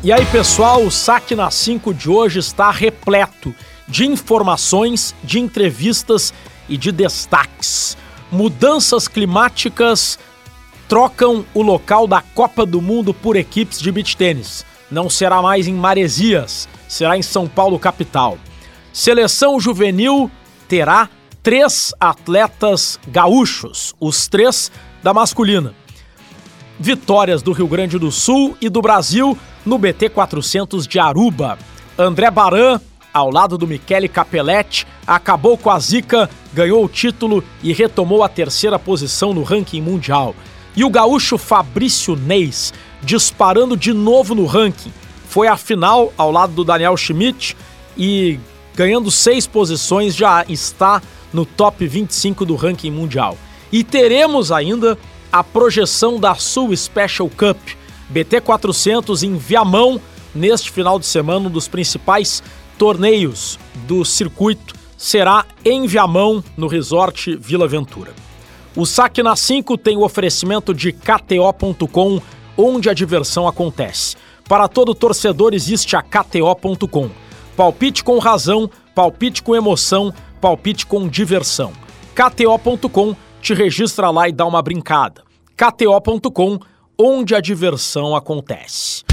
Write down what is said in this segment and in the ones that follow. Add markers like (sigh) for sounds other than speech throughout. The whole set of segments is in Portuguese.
E aí, pessoal, o Saque na 5 de hoje está repleto de informações, de entrevistas e de destaques. Mudanças climáticas trocam o local da Copa do Mundo por equipes de beach tênis. Não será mais em Maresias, será em São Paulo capital. Seleção juvenil terá três atletas gaúchos, os três da masculina. Vitórias do Rio Grande do Sul e do Brasil no BT 400 de Aruba. André Baran ao lado do Michele Capelletti, acabou com a zica, ganhou o título e retomou a terceira posição no ranking mundial. E o gaúcho Fabrício Neis, disparando de novo no ranking, foi à final ao lado do Daniel Schmidt e ganhando seis posições já está no top 25 do ranking mundial. E teremos ainda a projeção da Sul Special Cup, BT 400 em Viamão, neste final de semana, um dos principais torneios do circuito será em Viamão, no Resort Vila Ventura. O Saque na 5 tem o oferecimento de KTO.com, onde a diversão acontece. Para todo torcedor existe a KTO.com. Palpite com razão, palpite com emoção, palpite com diversão. KTO.com te registra lá e dá uma brincada. KTO.com, onde a diversão acontece.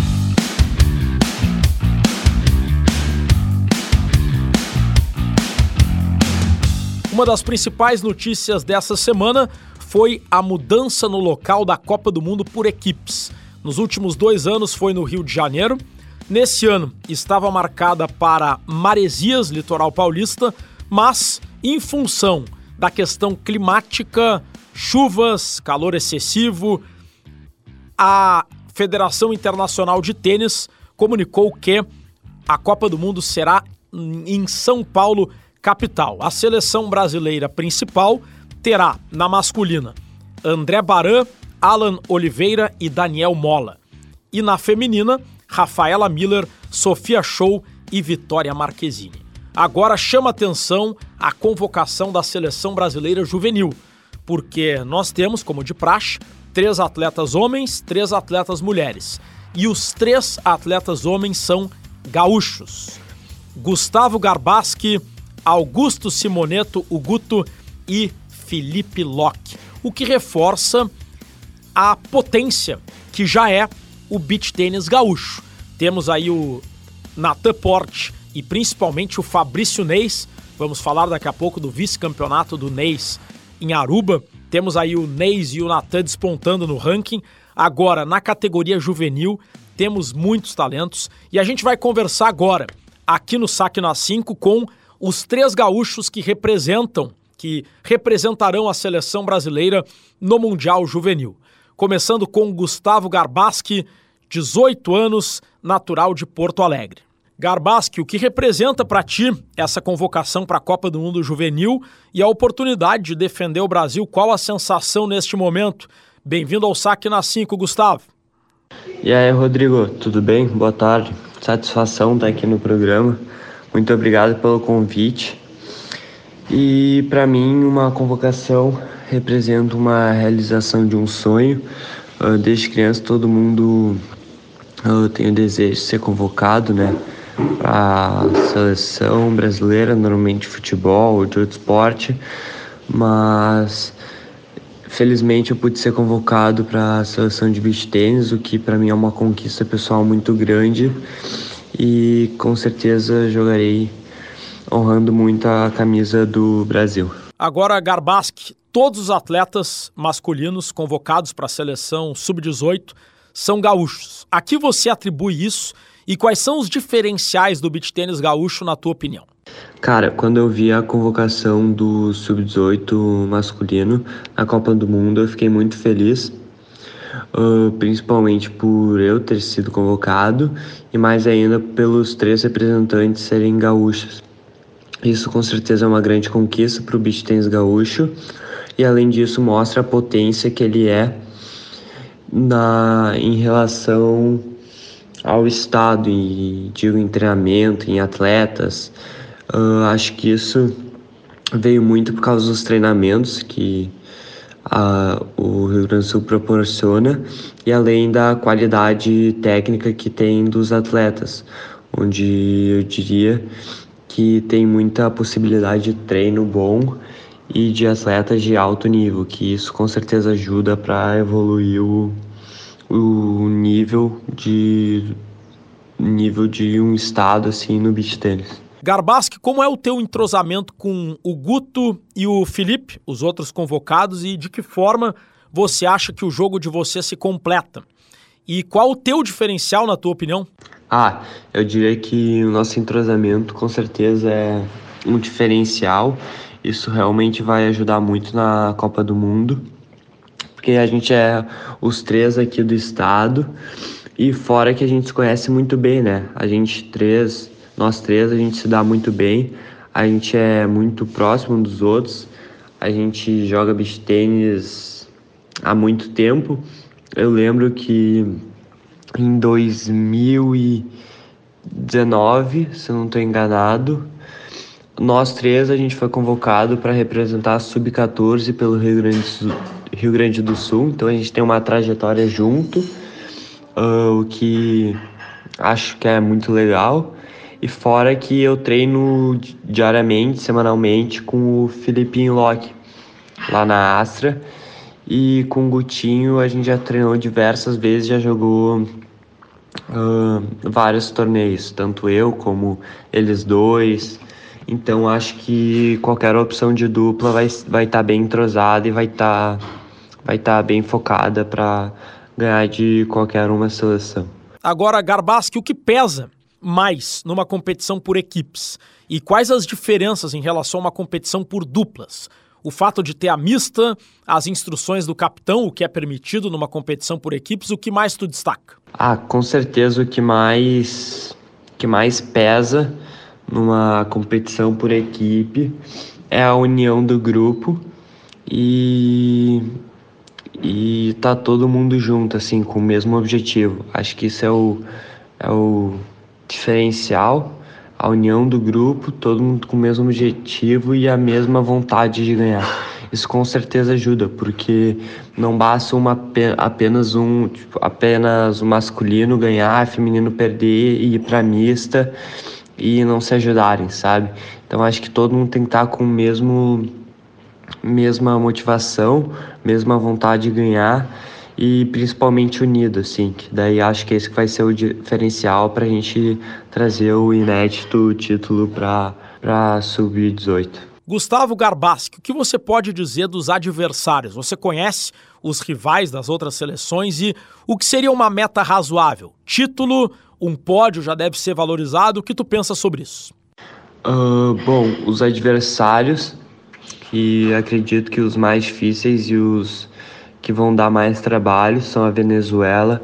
Uma das principais notícias dessa semana foi a mudança no local da Copa do Mundo por equipes. Nos últimos dois anos foi no Rio de Janeiro. Nesse ano estava marcada para Maresias, litoral paulista, mas em função da questão climática, chuvas, calor excessivo, a Federação Internacional de Tênis comunicou que a Copa do Mundo será em São Paulo capital. A seleção brasileira principal terá na masculina André Baran, Alan Oliveira e Daniel Mola. E na feminina, Rafaela Miller, Sofia Show e Vitória Marquezine. Agora chama atenção a convocação da seleção brasileira juvenil, porque nós temos, como de praxe, três atletas homens, três atletas mulheres. E os três atletas homens são gaúchos. Gustavo Garbaski, Augusto Simoneto, o Guto e Felipe Locke, o que reforça a potência que já é o beach tênis gaúcho. Temos aí o Natan Porte e principalmente o Fabrício Neis. Vamos falar daqui a pouco do vice-campeonato do Neis em Aruba. Temos aí o Neis e o Natan despontando no ranking. Agora, na categoria juvenil, temos muitos talentos e a gente vai conversar agora aqui no Saque na 5 com os três gaúchos que representam, que representarão a seleção brasileira no Mundial Juvenil. Começando com Gustavo Garbaski, 18 anos, natural de Porto Alegre. Garbaski, o que representa para ti essa convocação para a Copa do Mundo Juvenil e a oportunidade de defender o Brasil? Qual a sensação neste momento? Bem-vindo ao Saque na 5, Gustavo. E aí, Rodrigo, tudo bem? Boa tarde. Satisfação estar aqui no programa. Muito obrigado pelo convite. E para mim, uma convocação representa uma realização de um sonho. Uh, desde criança, todo mundo uh, tem o desejo de ser convocado, né? A seleção brasileira, normalmente futebol ou de outro esporte, mas felizmente eu pude ser convocado para a seleção de beach tênis, o que para mim é uma conquista pessoal muito grande e com certeza jogarei honrando muito a camisa do Brasil. Agora, Garbaski, todos os atletas masculinos convocados para a seleção sub-18 são gaúchos. A que você atribui isso e quais são os diferenciais do beach tênis gaúcho, na tua opinião? Cara, quando eu vi a convocação do sub-18 masculino na Copa do Mundo, eu fiquei muito feliz uh, principalmente por eu ter sido convocado e mais ainda pelos três representantes serem gaúchos. Isso com certeza é uma grande conquista para o beach tennis gaúcho e além disso mostra a potência que ele é na, em relação ao estado e digo em treinamento, em atletas. Uh, acho que isso veio muito por causa dos treinamentos que a, o Rio Grande do Sul proporciona e além da qualidade técnica que tem dos atletas, onde eu diria que tem muita possibilidade de treino bom e de atletas de alto nível, que isso com certeza ajuda para evoluir o, o nível de nível de um estado assim no beach tênis. Garbaski, como é o teu entrosamento com o Guto e o Felipe, os outros convocados, e de que forma você acha que o jogo de você se completa? E qual o teu diferencial, na tua opinião? Ah, eu diria que o nosso entrosamento com certeza é um diferencial. Isso realmente vai ajudar muito na Copa do Mundo, porque a gente é os três aqui do estado e fora que a gente se conhece muito bem, né? A gente três, nós três, a gente se dá muito bem, a gente é muito próximo um dos outros, a gente joga beach tênis há muito tempo. Eu lembro que em 2019, se eu não estou enganado, nós três a gente foi convocado para representar a Sub-14 pelo Rio Grande, do Sul, Rio Grande do Sul, então a gente tem uma trajetória junto, uh, o que acho que é muito legal. E fora que eu treino diariamente, semanalmente, com o Filipinho Locke, lá na Astra. E com o Gutinho a gente já treinou diversas vezes, já jogou uh, vários torneios, tanto eu como eles dois. Então acho que qualquer opção de dupla vai estar vai tá bem entrosada e vai estar tá, vai tá bem focada para ganhar de qualquer uma seleção. Agora, Garbaski, o que pesa mais numa competição por equipes? E quais as diferenças em relação a uma competição por duplas? o fato de ter a mista, as instruções do capitão, o que é permitido numa competição por equipes, o que mais tu destaca? Ah, com certeza o que mais que mais pesa numa competição por equipe é a união do grupo e e tá todo mundo junto assim com o mesmo objetivo. Acho que isso é o é o diferencial a união do grupo, todo mundo com o mesmo objetivo e a mesma vontade de ganhar. Isso com certeza ajuda, porque não basta uma, apenas um tipo, apenas o masculino ganhar, feminino perder e ir para mista e não se ajudarem, sabe? Então acho que todo mundo tem que estar com o mesmo mesma motivação, mesma vontade de ganhar e principalmente unido, assim, que daí acho que esse vai ser o diferencial para a gente trazer o inédito título para a Sub-18. Gustavo Garbaski, o que você pode dizer dos adversários? Você conhece os rivais das outras seleções e o que seria uma meta razoável? Título, um pódio já deve ser valorizado. O que tu pensa sobre isso? Uh, bom, os adversários, que acredito que os mais difíceis e os que vão dar mais trabalho são a Venezuela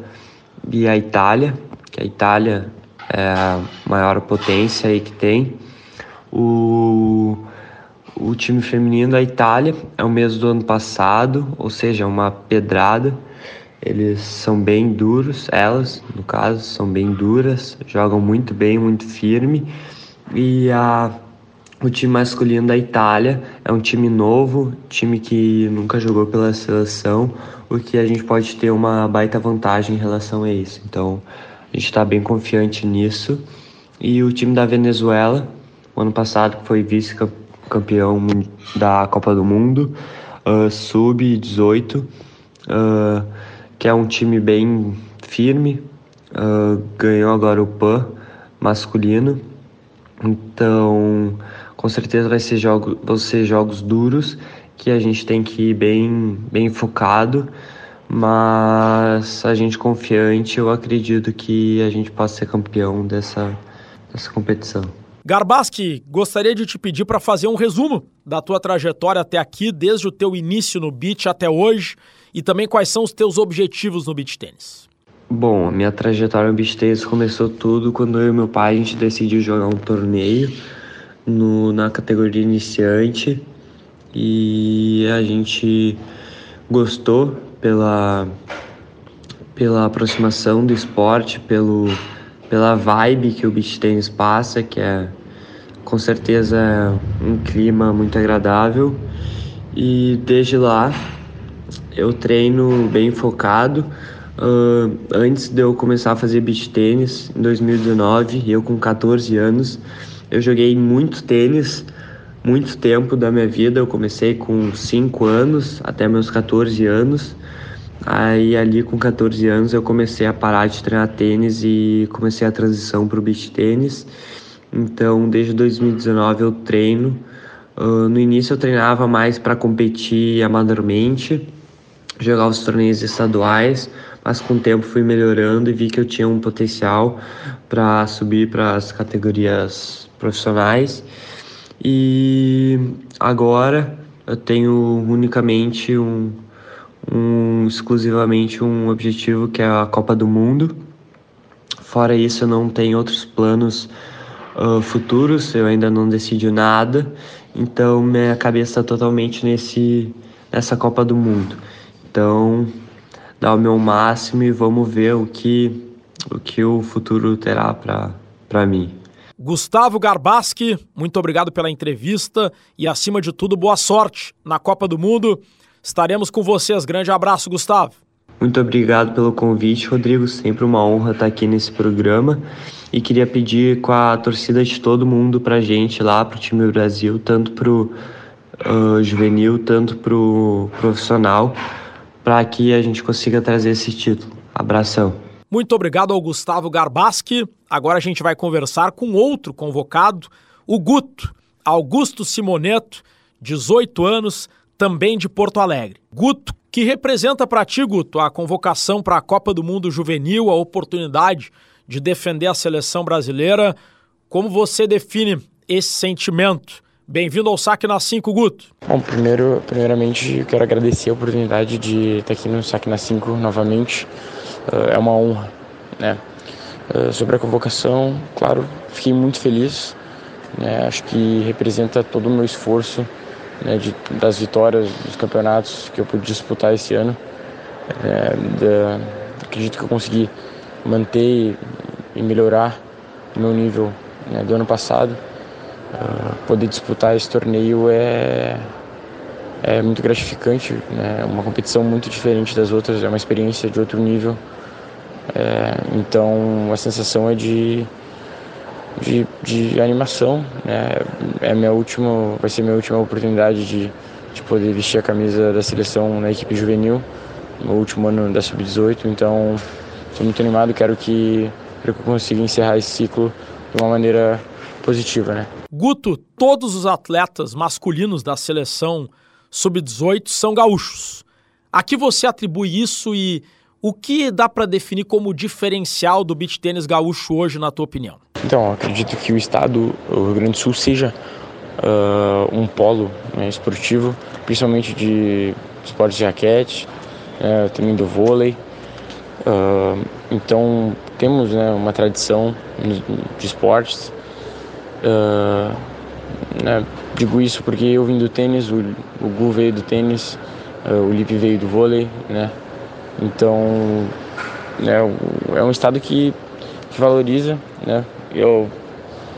e a Itália, que a Itália é a maior potência aí que tem. O, o time feminino da Itália é o mesmo do ano passado, ou seja, uma pedrada. Eles são bem duros, elas, no caso, são bem duras, jogam muito bem, muito firme. E a o time masculino da Itália é um time novo, time que nunca jogou pela seleção, o que a gente pode ter uma baita vantagem em relação a isso. Então, a gente está bem confiante nisso. E o time da Venezuela, ano passado foi vice-campeão da Copa do Mundo, uh, sub-18, uh, que é um time bem firme, uh, ganhou agora o PAN masculino. Então, com certeza vai ser jogo, vão ser jogos duros que a gente tem que ir bem, bem focado, mas a gente confiante, eu acredito que a gente possa ser campeão dessa, dessa competição. Garbaski, gostaria de te pedir para fazer um resumo da tua trajetória até aqui, desde o teu início no beach até hoje, e também quais são os teus objetivos no beach tênis. Bom, a minha trajetória no beach tênis começou tudo quando eu e meu pai a gente decidiu jogar um torneio no, na categoria iniciante e a gente gostou pela, pela aproximação do esporte, pelo, pela vibe que o beach tennis passa, que é com certeza um clima muito agradável. E desde lá eu treino bem focado. Uh, antes de eu começar a fazer beach tênis, em 2019, eu com 14 anos, eu joguei muito tênis, muito tempo da minha vida. Eu comecei com 5 anos até meus 14 anos. Aí ali com 14 anos eu comecei a parar de treinar tênis e comecei a transição para o beach tênis. Então desde 2019 eu treino. Uh, no início eu treinava mais para competir amadormente, jogar os torneios estaduais, mas com o tempo fui melhorando e vi que eu tinha um potencial para subir para as categorias profissionais. E agora eu tenho unicamente um um, exclusivamente um objetivo que é a Copa do Mundo. Fora isso, eu não tenho outros planos uh, futuros, eu ainda não decidi nada, então minha cabeça está totalmente nesse, nessa Copa do Mundo. Então, dar o meu máximo e vamos ver o que o, que o futuro terá para mim. Gustavo Garbaski, muito obrigado pela entrevista e, acima de tudo, boa sorte na Copa do Mundo. Estaremos com vocês. Grande abraço, Gustavo. Muito obrigado pelo convite, Rodrigo. Sempre uma honra estar aqui nesse programa. E queria pedir com a torcida de todo mundo para a gente lá, para o time Brasil, tanto para o uh, juvenil, tanto para o profissional, para que a gente consiga trazer esse título. Abração. Muito obrigado ao Gustavo Garbaski. Agora a gente vai conversar com outro convocado, o Guto, Augusto Simoneto, 18 anos, também de Porto Alegre. Guto, que representa para ti, Guto, a convocação para a Copa do Mundo Juvenil, a oportunidade de defender a seleção brasileira. Como você define esse sentimento? Bem-vindo ao Saque na 5, Guto. Bom, primeiro, primeiramente, quero agradecer a oportunidade de estar aqui no Saque na 5 novamente. Uh, é uma honra, né? Uh, sobre a convocação, claro, fiquei muito feliz. Né? Acho que representa todo o meu esforço né, de, das vitórias dos campeonatos que eu pude disputar esse ano. É, de, acredito que eu consegui manter e melhorar o meu nível né, do ano passado. Uh, poder disputar esse torneio é, é muito gratificante, né? é uma competição muito diferente das outras, é uma experiência de outro nível. É, então a sensação é de de, de animação, né? É minha última, vai ser minha última oportunidade de, de poder vestir a camisa da seleção na equipe juvenil, no último ano da sub-18, então estou muito animado, quero que, quero que eu consiga encerrar esse ciclo de uma maneira positiva, né? Guto, todos os atletas masculinos da seleção sub-18 são gaúchos. A que você atribui isso e o que dá para definir como diferencial do beach tênis gaúcho hoje, na tua opinião? Então, acredito que o estado, o Rio Grande do Sul, seja uh, um polo né, esportivo, principalmente de esportes de raquete, uh, também do vôlei. Uh, então, temos né, uma tradição de esportes. Uh, né, digo isso porque eu vim do tênis, o, o Gu veio do tênis, o Lipe veio do vôlei, né? Então, né, é um estado que, que valoriza, né? Eu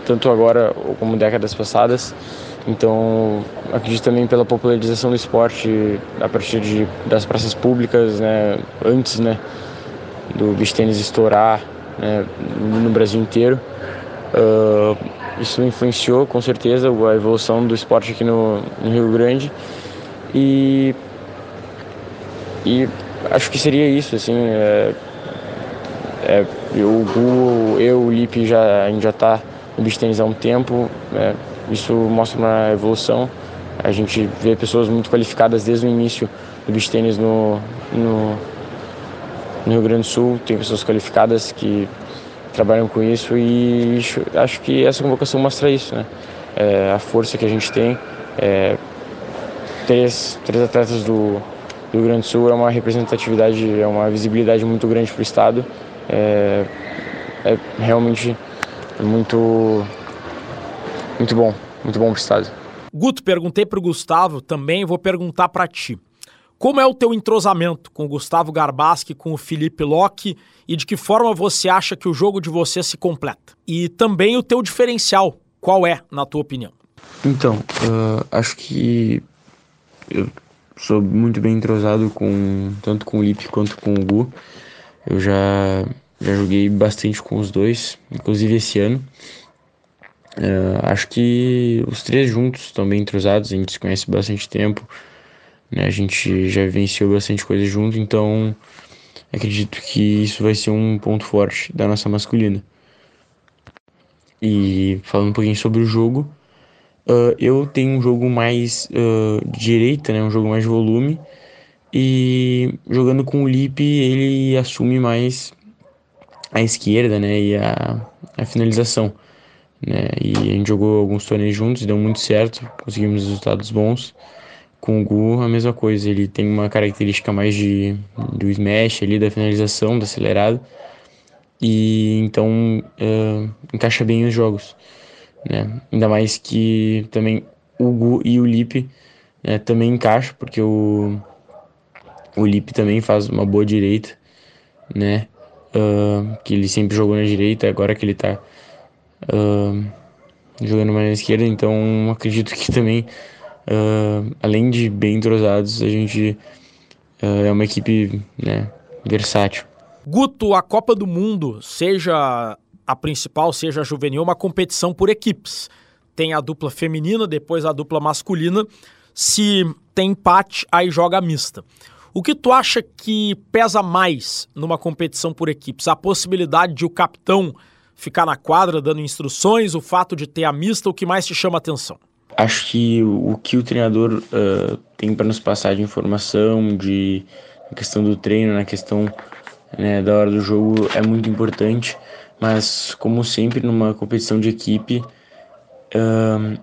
tanto agora como décadas passadas. Então, acredito também pela popularização do esporte a partir de, das praças públicas, né, antes, né, do beach tênis estourar, né, no Brasil inteiro. Uh, isso influenciou com certeza a evolução do esporte aqui no, no Rio Grande e e acho que seria isso, assim. É, é, o eu, o Lipe já, a gente já está no beach tênis há um tempo, é, isso mostra uma evolução. A gente vê pessoas muito qualificadas desde o início do beach tênis no, no, no Rio Grande do Sul, tem pessoas qualificadas que trabalham com isso e acho que essa convocação mostra isso, né? É, a força que a gente tem. É, três, três atletas do, do Rio Grande do Sul é uma representatividade, é uma visibilidade muito grande para o Estado. É, é realmente muito, muito bom, muito bom para o Estado. Guto, perguntei para o Gustavo, também vou perguntar para ti. Como é o teu entrosamento com o Gustavo Garbaski, com o Felipe Locke e de que forma você acha que o jogo de você se completa? E também o teu diferencial, qual é, na tua opinião? Então, uh, acho que eu sou muito bem entrosado com tanto com o Lip quanto com o Gu. Eu já, já joguei bastante com os dois, inclusive esse ano. Uh, acho que os três juntos estão bem entrosados, a gente se conhece bastante tempo, né? a gente já vivenciou bastante coisa junto, então acredito que isso vai ser um ponto forte da nossa masculina. E falando um pouquinho sobre o jogo, uh, eu tenho um jogo mais uh, direita, né? um jogo mais de volume, e jogando com o Lip ele assume mais a esquerda né? e a, a finalização né? E a gente jogou alguns torneios juntos, deu muito certo, conseguimos resultados bons. Com o Gu, a mesma coisa, ele tem uma característica mais de do smash ali, da finalização, da acelerada, e então uh, encaixa bem os jogos, né? Ainda mais que também o Gu e o Lip né, também encaixam, porque o, o Lip também faz uma boa direita, né? Uh, que ele sempre jogou na direita, agora que ele tá uh, jogando mais na esquerda, então acredito que também, uh, além de bem entrosados, a gente uh, é uma equipe né, versátil. Guto, a Copa do Mundo, seja a principal, seja a juvenil, é uma competição por equipes. Tem a dupla feminina, depois a dupla masculina. Se tem empate, aí joga a mista. O que tu acha que pesa mais numa competição por equipes? A possibilidade de o capitão ficar na quadra dando instruções, o fato de ter a mista, o que mais te chama atenção? Acho que o que o treinador uh, tem para nos passar de informação, de na questão do treino, na questão né, da hora do jogo é muito importante, mas como sempre numa competição de equipe, uh,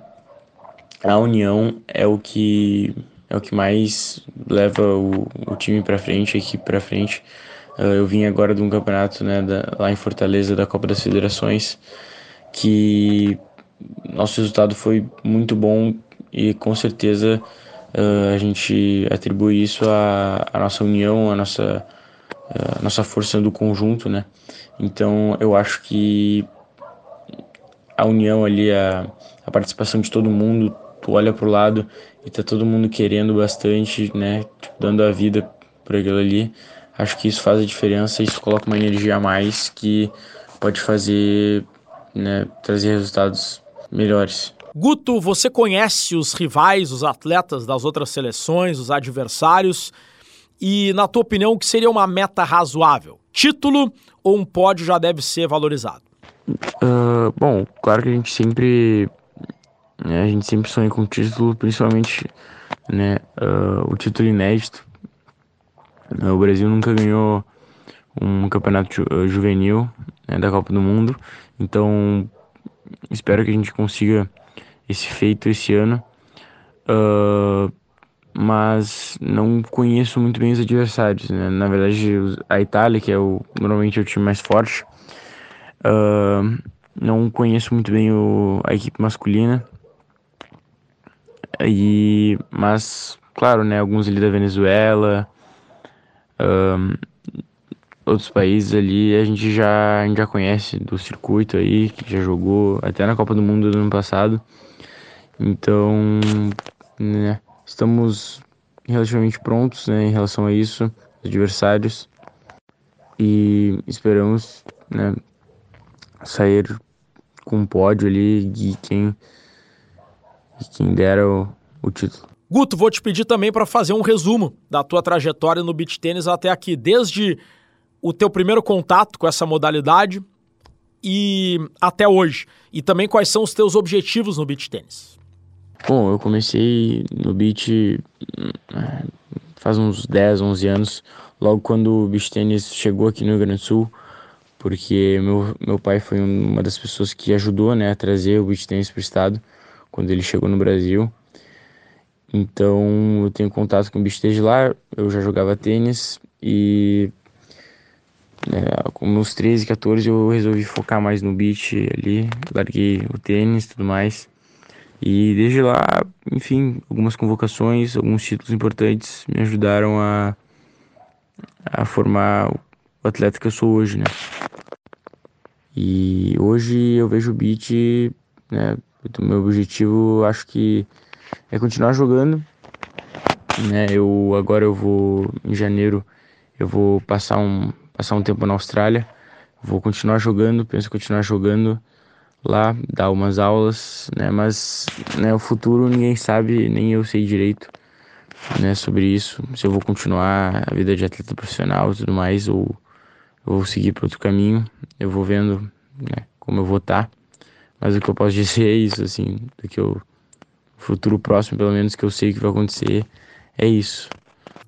a união é o que é o que mais leva o, o time para frente, a equipe para frente. Uh, eu vim agora de um campeonato né, da, lá em Fortaleza da Copa das Federações que nosso resultado foi muito bom e com certeza uh, a gente atribui isso à, nossa união, à nossa, uh, nossa força do conjunto, né? Então eu acho que a união ali, a, a participação de todo mundo, tu olha pro lado e tá todo mundo querendo bastante, né? Tipo, dando a vida por aquilo ali. Acho que isso faz a diferença, isso coloca uma energia a mais que pode fazer, né, trazer resultados melhores. Guto, você conhece os rivais, os atletas das outras seleções, os adversários, e na tua opinião, o que seria uma meta razoável? Título ou um pódio já deve ser valorizado? Uh, bom, claro que a gente sempre né, a gente sempre sonha com título, principalmente né, uh, o título inédito o Brasil nunca ganhou um campeonato eh, juvenil né, da Copa do Mundo, então espero que a gente consiga esse feito esse ano. Uh, mas não conheço muito bem os adversários. Né? Na verdade, a Itália, que é o, normalmente é o time mais forte, uh, não conheço muito bem o, a equipe masculina. E, mas, claro, né, alguns ali da Venezuela, um, outros países ali a gente já, a gente já conhece do circuito aí, que já jogou até na Copa do Mundo do ano passado. Então, né, estamos relativamente prontos né, em relação a isso, os adversários, e esperamos né, sair com um pódio ali de quem, de quem dera o, o título. Guto, vou te pedir também para fazer um resumo da tua trajetória no beach tênis até aqui, desde o teu primeiro contato com essa modalidade e até hoje. E também quais são os teus objetivos no beach tênis. Bom, eu comecei no beach hum, faz uns 10, 11 anos, logo quando o beach tênis chegou aqui no Rio Grande do Sul, porque meu, meu pai foi uma das pessoas que ajudou né, a trazer o beach tênis para o estado quando ele chegou no Brasil. Então eu tenho contato com o bicho desde lá, eu já jogava tênis e né, com meus 13, 14 eu resolvi focar mais no beach ali, larguei o tênis e tudo mais. E desde lá, enfim, algumas convocações, alguns títulos importantes me ajudaram a, a formar o atleta que eu sou hoje, né? E hoje eu vejo o beat, né? O meu objetivo, acho que é continuar jogando, né? Eu agora eu vou em janeiro eu vou passar um passar um tempo na Austrália. Vou continuar jogando, penso continuar jogando lá, dar umas aulas, né? Mas né, o futuro ninguém sabe, nem eu sei direito, né? Sobre isso, se eu vou continuar a vida de atleta profissional e tudo mais, ou eu vou seguir para outro caminho. Eu vou vendo, né? Como eu vou estar. Tá. Mas o que eu posso dizer é isso, assim, do que eu futuro próximo, pelo menos que eu sei que vai acontecer, é isso.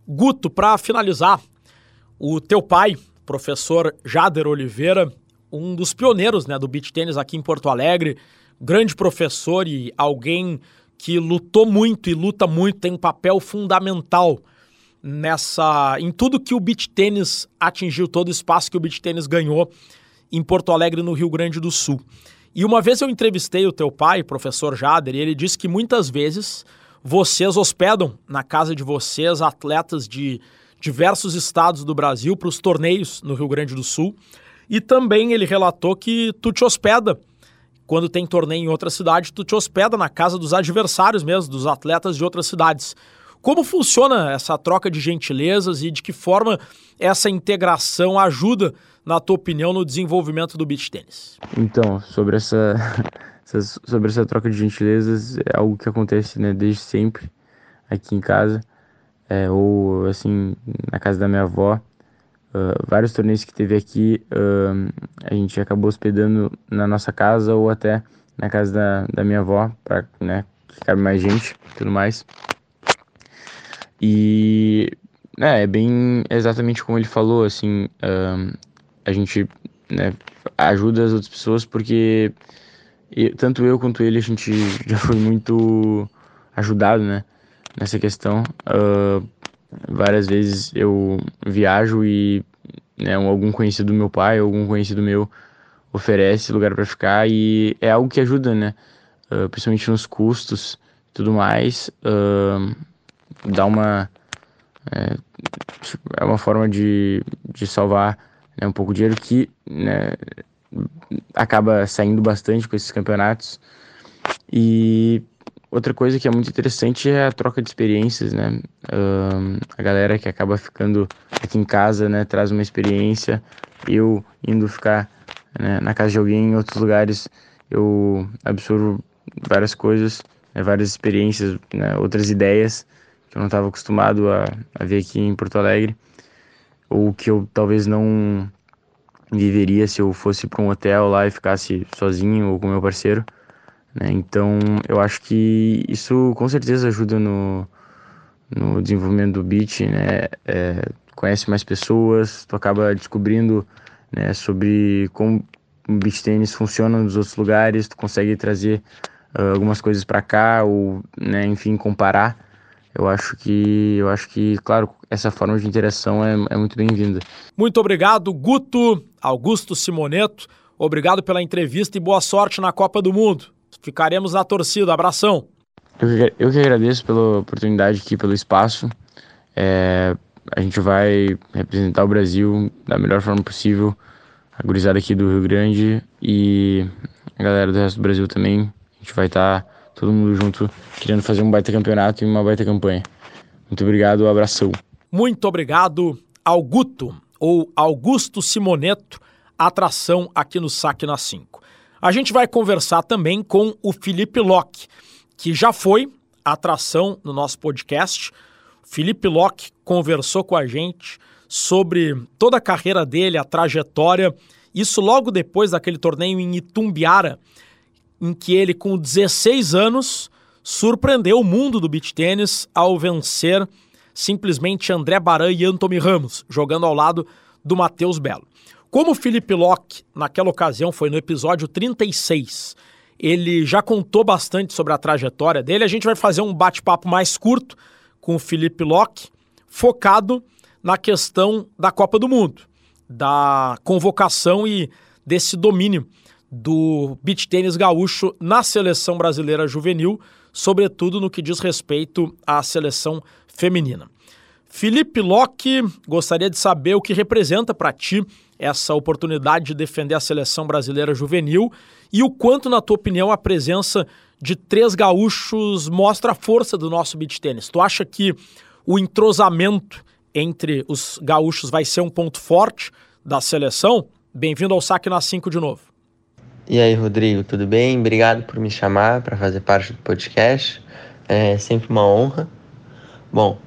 Guto, para finalizar, o teu pai, professor Jader Oliveira, um dos pioneiros né, do beach tênis aqui em Porto Alegre, grande professor e alguém que lutou muito e luta muito, tem um papel fundamental nessa em tudo que o beach tênis atingiu, todo o espaço que o beach tênis ganhou em Porto Alegre, no Rio Grande do Sul. E uma vez eu entrevistei o teu pai, professor Jader, e ele disse que muitas vezes vocês hospedam na casa de vocês atletas de diversos estados do Brasil para os torneios no Rio Grande do Sul. E também ele relatou que tu te hospeda quando tem torneio em outra cidade, tu te hospeda na casa dos adversários mesmo, dos atletas de outras cidades. Como funciona essa troca de gentilezas e de que forma essa integração ajuda, na tua opinião, no desenvolvimento do beach tênis? Então, sobre essa, (laughs) sobre essa troca de gentilezas, é algo que acontece né, desde sempre aqui em casa, é, ou assim, na casa da minha avó. Uh, vários torneios que teve aqui, uh, a gente acabou hospedando na nossa casa ou até na casa da, da minha avó, para né, que cabe mais gente tudo mais. E é, é bem exatamente como ele falou, assim, uh, a gente né, ajuda as outras pessoas porque tanto eu quanto ele a gente já foi muito ajudado, né, nessa questão. Uh, várias vezes eu viajo e né, algum conhecido do meu pai, algum conhecido meu oferece lugar para ficar e é algo que ajuda, né, uh, principalmente nos custos, tudo mais. Uh, dá uma é, tipo, é uma forma de, de salvar né, um pouco de dinheiro que né, acaba saindo bastante com esses campeonatos e outra coisa que é muito interessante é a troca de experiências né a galera que acaba ficando aqui em casa né traz uma experiência eu indo ficar né, na casa de alguém em outros lugares eu absorvo várias coisas né, várias experiências né, outras ideias que eu não estava acostumado a, a ver aqui em Porto Alegre, ou que eu talvez não viveria se eu fosse para um hotel lá e ficasse sozinho ou com meu parceiro. Né? Então eu acho que isso com certeza ajuda no, no desenvolvimento do beat, né? É, conhece mais pessoas, tu acaba descobrindo né, sobre como o beach tênis funciona nos outros lugares, tu consegue trazer uh, algumas coisas para cá ou, né, enfim, comparar eu acho que, eu acho que, claro, essa forma de interação é, é muito bem-vinda. Muito obrigado, Guto, Augusto Simoneto. Obrigado pela entrevista e boa sorte na Copa do Mundo. Ficaremos na torcida. Abração. Eu que, eu que agradeço pela oportunidade aqui, pelo espaço. É, a gente vai representar o Brasil da melhor forma possível. A gurizada aqui do Rio Grande e a galera do resto do Brasil também. A gente vai estar. Tá todo mundo junto, querendo fazer um baita campeonato e uma baita campanha. Muito obrigado, um abração. Muito obrigado, Augusto, ou Augusto Simoneto, atração aqui no Saque na 5. A gente vai conversar também com o Felipe Locke, que já foi atração no nosso podcast. Felipe Locke conversou com a gente sobre toda a carreira dele, a trajetória, isso logo depois daquele torneio em Itumbiara, em que ele, com 16 anos, surpreendeu o mundo do beach tênis ao vencer simplesmente André Baran e Anthony Ramos, jogando ao lado do Matheus Belo. Como o Felipe Locke, naquela ocasião, foi no episódio 36, ele já contou bastante sobre a trajetória dele, a gente vai fazer um bate-papo mais curto com o Felipe Locke, focado na questão da Copa do Mundo, da convocação e desse domínio do beach tênis gaúcho na seleção brasileira juvenil, sobretudo no que diz respeito à seleção feminina. Felipe Locke, gostaria de saber o que representa para ti essa oportunidade de defender a seleção brasileira juvenil e o quanto, na tua opinião, a presença de três gaúchos mostra a força do nosso beach tênis. Tu acha que o entrosamento entre os gaúchos vai ser um ponto forte da seleção. Bem-vindo ao Saque na 5 de novo. E aí, Rodrigo, tudo bem? Obrigado por me chamar para fazer parte do podcast. É sempre uma honra. Bom,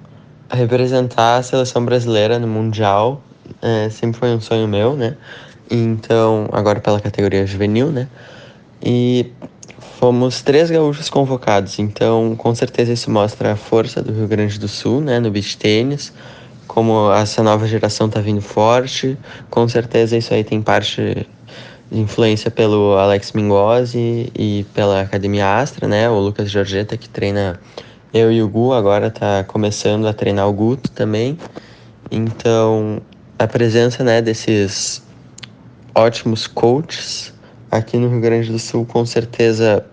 representar a seleção brasileira no Mundial é, sempre foi um sonho meu, né? Então, agora pela categoria juvenil, né? E fomos três gaúchos convocados, então com certeza isso mostra a força do Rio Grande do Sul, né, no beach tênis, como essa nova geração tá vindo forte, com certeza isso aí tem parte de influência pelo Alex Mingozzi e pela Academia Astra, né, o Lucas Giorgetta que treina eu e o Gu, agora tá começando a treinar o Guto também, então a presença, né, desses ótimos coaches aqui no Rio Grande do Sul com certeza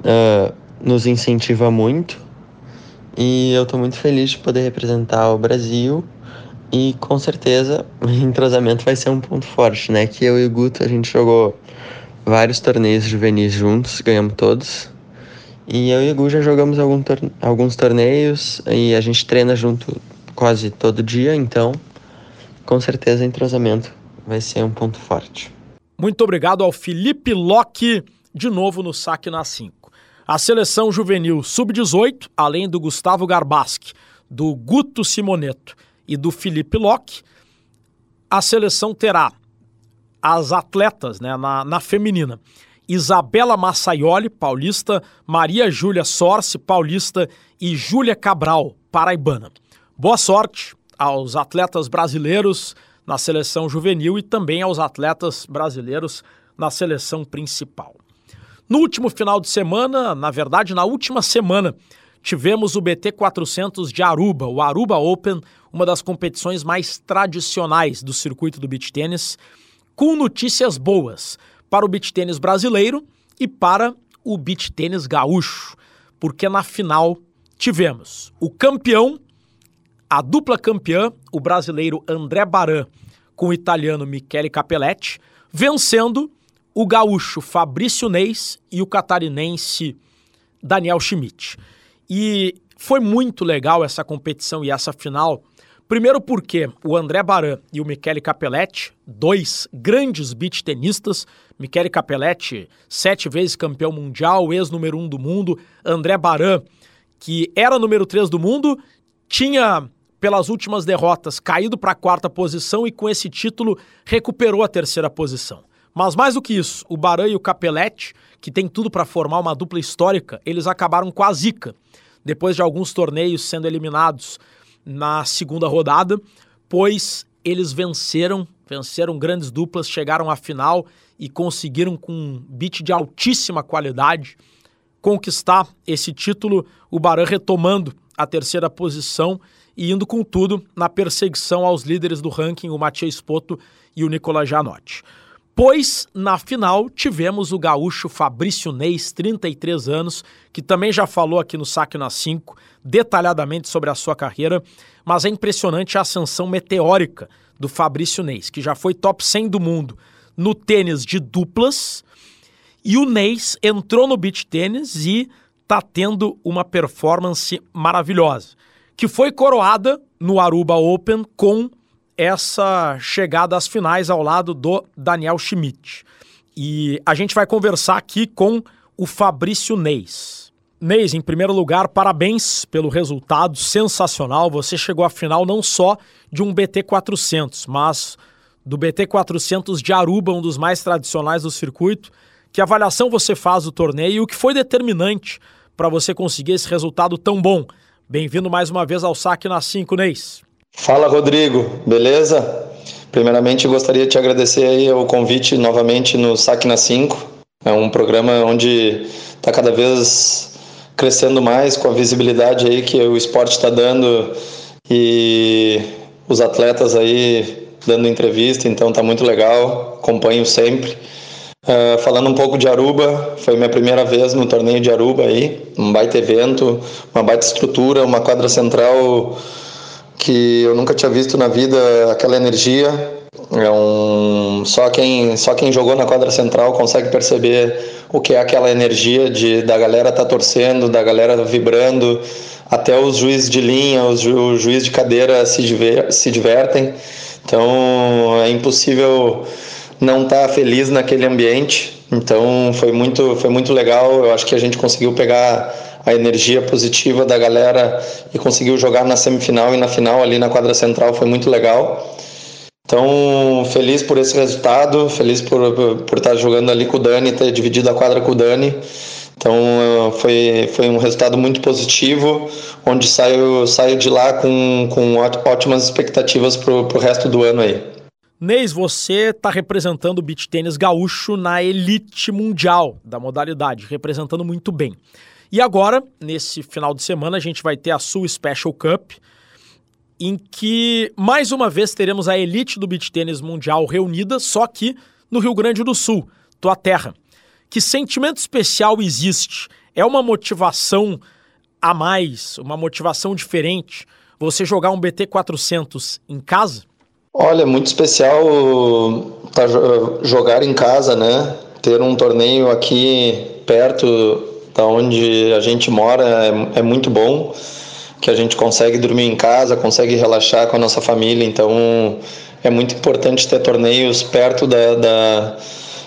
uh, nos incentiva muito e eu estou muito feliz de poder representar o Brasil e com certeza (laughs) o entrosamento vai ser um ponto forte, né? Que eu e o Guto a gente jogou vários torneios juvenis juntos, ganhamos todos. E eu e o Gu já jogamos torne alguns torneios e a gente treina junto quase todo dia, então com certeza entrosamento vai ser um ponto forte. Muito obrigado ao Felipe Locke, de novo no saque na 5. A seleção juvenil sub-18, além do Gustavo Garbaschi, do Guto Simoneto e do Felipe Locke, a seleção terá as atletas né, na, na feminina. Isabela Massaioli, paulista, Maria Júlia Sorce, paulista e Júlia Cabral, paraibana. Boa sorte aos atletas brasileiros na seleção juvenil e também aos atletas brasileiros na seleção principal. No último final de semana, na verdade, na última semana, tivemos o BT 400 de Aruba, o Aruba Open, uma das competições mais tradicionais do circuito do beach tênis, com notícias boas para o beach tênis brasileiro e para o beach tênis gaúcho, porque na final tivemos o campeão a dupla campeã, o brasileiro André Baran, com o italiano Michele Capelletti, vencendo o gaúcho Fabrício Neis e o catarinense Daniel Schmidt. E foi muito legal essa competição e essa final. Primeiro porque o André Baran e o Michele Capelletti, dois grandes beach tenistas, Michele Capelletti, sete vezes campeão mundial, ex-número um do mundo, André Baran, que era número três do mundo, tinha pelas últimas derrotas, caído para a quarta posição e com esse título recuperou a terceira posição. Mas mais do que isso, o Baran e o Capelete, que tem tudo para formar uma dupla histórica, eles acabaram com a zica, depois de alguns torneios sendo eliminados na segunda rodada, pois eles venceram, venceram grandes duplas, chegaram à final e conseguiram com um beat de altíssima qualidade conquistar esse título, o Baran retomando a terceira posição e indo com tudo na perseguição aos líderes do ranking, o Matias Spoto e o Nicolas Janotti. Pois na final tivemos o gaúcho Fabrício Neis, 33 anos, que também já falou aqui no Saque na 5 detalhadamente sobre a sua carreira, mas é impressionante a ascensão meteórica do Fabrício Neis, que já foi top 100 do mundo no tênis de duplas, e o Neis entrou no beach tênis e está tendo uma performance maravilhosa que foi coroada no Aruba Open com essa chegada às finais ao lado do Daniel Schmidt. E a gente vai conversar aqui com o Fabrício Neis. Neis, em primeiro lugar, parabéns pelo resultado sensacional. Você chegou à final não só de um BT 400, mas do BT 400 de Aruba, um dos mais tradicionais do circuito. Que avaliação você faz do torneio e o que foi determinante para você conseguir esse resultado tão bom? Bem-vindo mais uma vez ao Saque na 5, Neis. Fala, Rodrigo. Beleza? Primeiramente, gostaria de te agradecer aí o convite novamente no Saque na 5. É um programa onde está cada vez crescendo mais com a visibilidade aí que o esporte está dando e os atletas aí dando entrevista, então tá muito legal. Acompanho sempre. Uh, falando um pouco de Aruba, foi minha primeira vez no torneio de Aruba aí, um baita evento, uma baita estrutura, uma quadra central que eu nunca tinha visto na vida, aquela energia. É um só quem só quem jogou na quadra central consegue perceber o que é aquela energia de da galera tá torcendo, da galera vibrando, até os juízes de linha, os ju o juiz de cadeira se, diver se divertem. Então é impossível não tá feliz naquele ambiente. Então foi muito, foi muito legal. Eu acho que a gente conseguiu pegar a energia positiva da galera e conseguiu jogar na semifinal e na final ali na quadra central. Foi muito legal. Então, feliz por esse resultado, feliz por, por estar jogando ali com o Dani, ter dividido a quadra com o Dani. Então, foi, foi um resultado muito positivo, onde saio, saio de lá com, com ótimas expectativas para o resto do ano aí. Neis, você está representando o beach tênis gaúcho na elite mundial da modalidade, representando muito bem. E agora, nesse final de semana, a gente vai ter a Sul Special Cup, em que mais uma vez teremos a elite do beach tênis mundial reunida, só que no Rio Grande do Sul, tua terra. Que sentimento especial existe? É uma motivação a mais, uma motivação diferente você jogar um BT 400 em casa? Olha, muito especial tá, jogar em casa, né? Ter um torneio aqui perto da onde a gente mora é, é muito bom que a gente consegue dormir em casa, consegue relaxar com a nossa família. Então é muito importante ter torneios perto da, da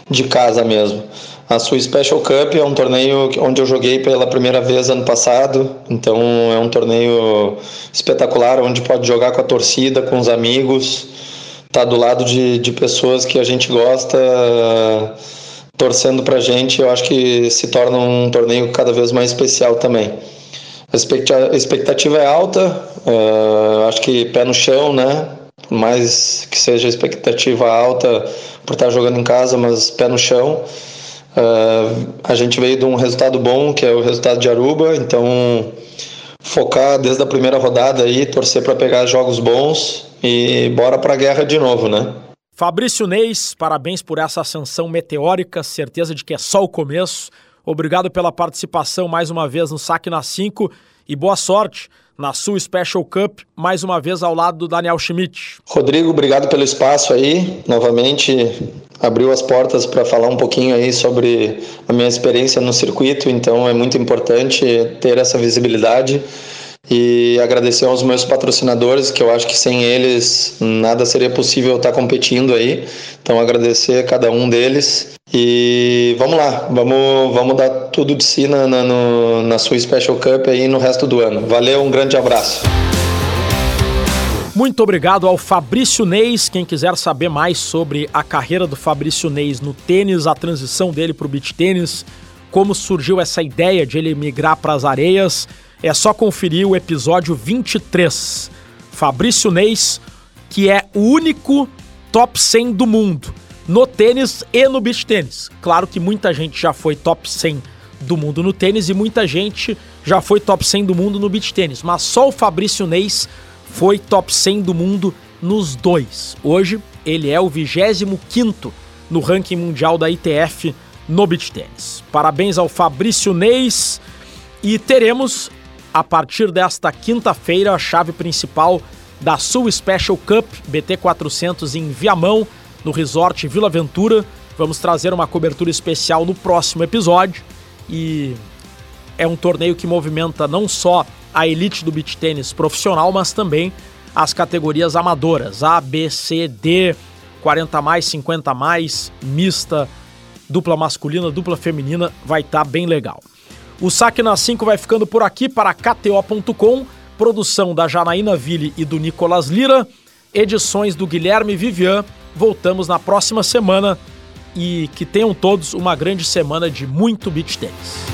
de casa mesmo. A sua Special Cup é um torneio onde eu joguei pela primeira vez ano passado, então é um torneio espetacular onde pode jogar com a torcida, com os amigos, tá do lado de, de pessoas que a gente gosta, torcendo pra gente. Eu acho que se torna um torneio cada vez mais especial também. A expectativa é alta, uh, acho que pé no chão, né? Por mais que seja expectativa alta por estar jogando em casa, mas pé no chão. Uh, a gente veio de um resultado bom, que é o resultado de Aruba, então focar desde a primeira rodada aí, torcer para pegar jogos bons e bora para a guerra de novo, né? Fabrício Neis, parabéns por essa ascensão meteórica, certeza de que é só o começo. Obrigado pela participação mais uma vez no Saque na 5 e boa sorte na sua Special Cup, mais uma vez ao lado do Daniel Schmidt. Rodrigo, obrigado pelo espaço aí. Novamente abriu as portas para falar um pouquinho aí sobre a minha experiência no circuito, então é muito importante ter essa visibilidade e agradecer aos meus patrocinadores, que eu acho que sem eles nada seria possível estar competindo aí. Então agradecer a cada um deles e vamos lá, vamos, vamos dar tudo de si na, na, no, na sua Special Cup aí no resto do ano. Valeu, um grande abraço. Muito obrigado ao Fabrício Neis. Quem quiser saber mais sobre a carreira do Fabrício Neis no tênis, a transição dele para o beach tênis, como surgiu essa ideia de ele migrar para as areias, é só conferir o episódio 23. Fabrício Neis, que é o único top 100 do mundo no tênis e no beach tênis. Claro que muita gente já foi top 100 do mundo no tênis e muita gente já foi top 100 do mundo no beach tênis, mas só o Fabrício Neis foi top 100 do mundo nos dois. Hoje ele é o 25 no ranking mundial da ITF no beach tênis. Parabéns ao Fabrício Neis e teremos a partir desta quinta-feira, a chave principal da Sul Special Cup BT 400 em Viamão, no Resort Vila Aventura. Vamos trazer uma cobertura especial no próximo episódio e é um torneio que movimenta não só a elite do beach tênis profissional, mas também as categorias amadoras, A, B, C, D, 40 mais, 50 mais, mista, dupla masculina, dupla feminina, vai estar tá bem legal. O Saque na 5 vai ficando por aqui para KTO.com, produção da Janaína Ville e do Nicolas Lira, edições do Guilherme Vivian. Voltamos na próxima semana e que tenham todos uma grande semana de muito beach tênis.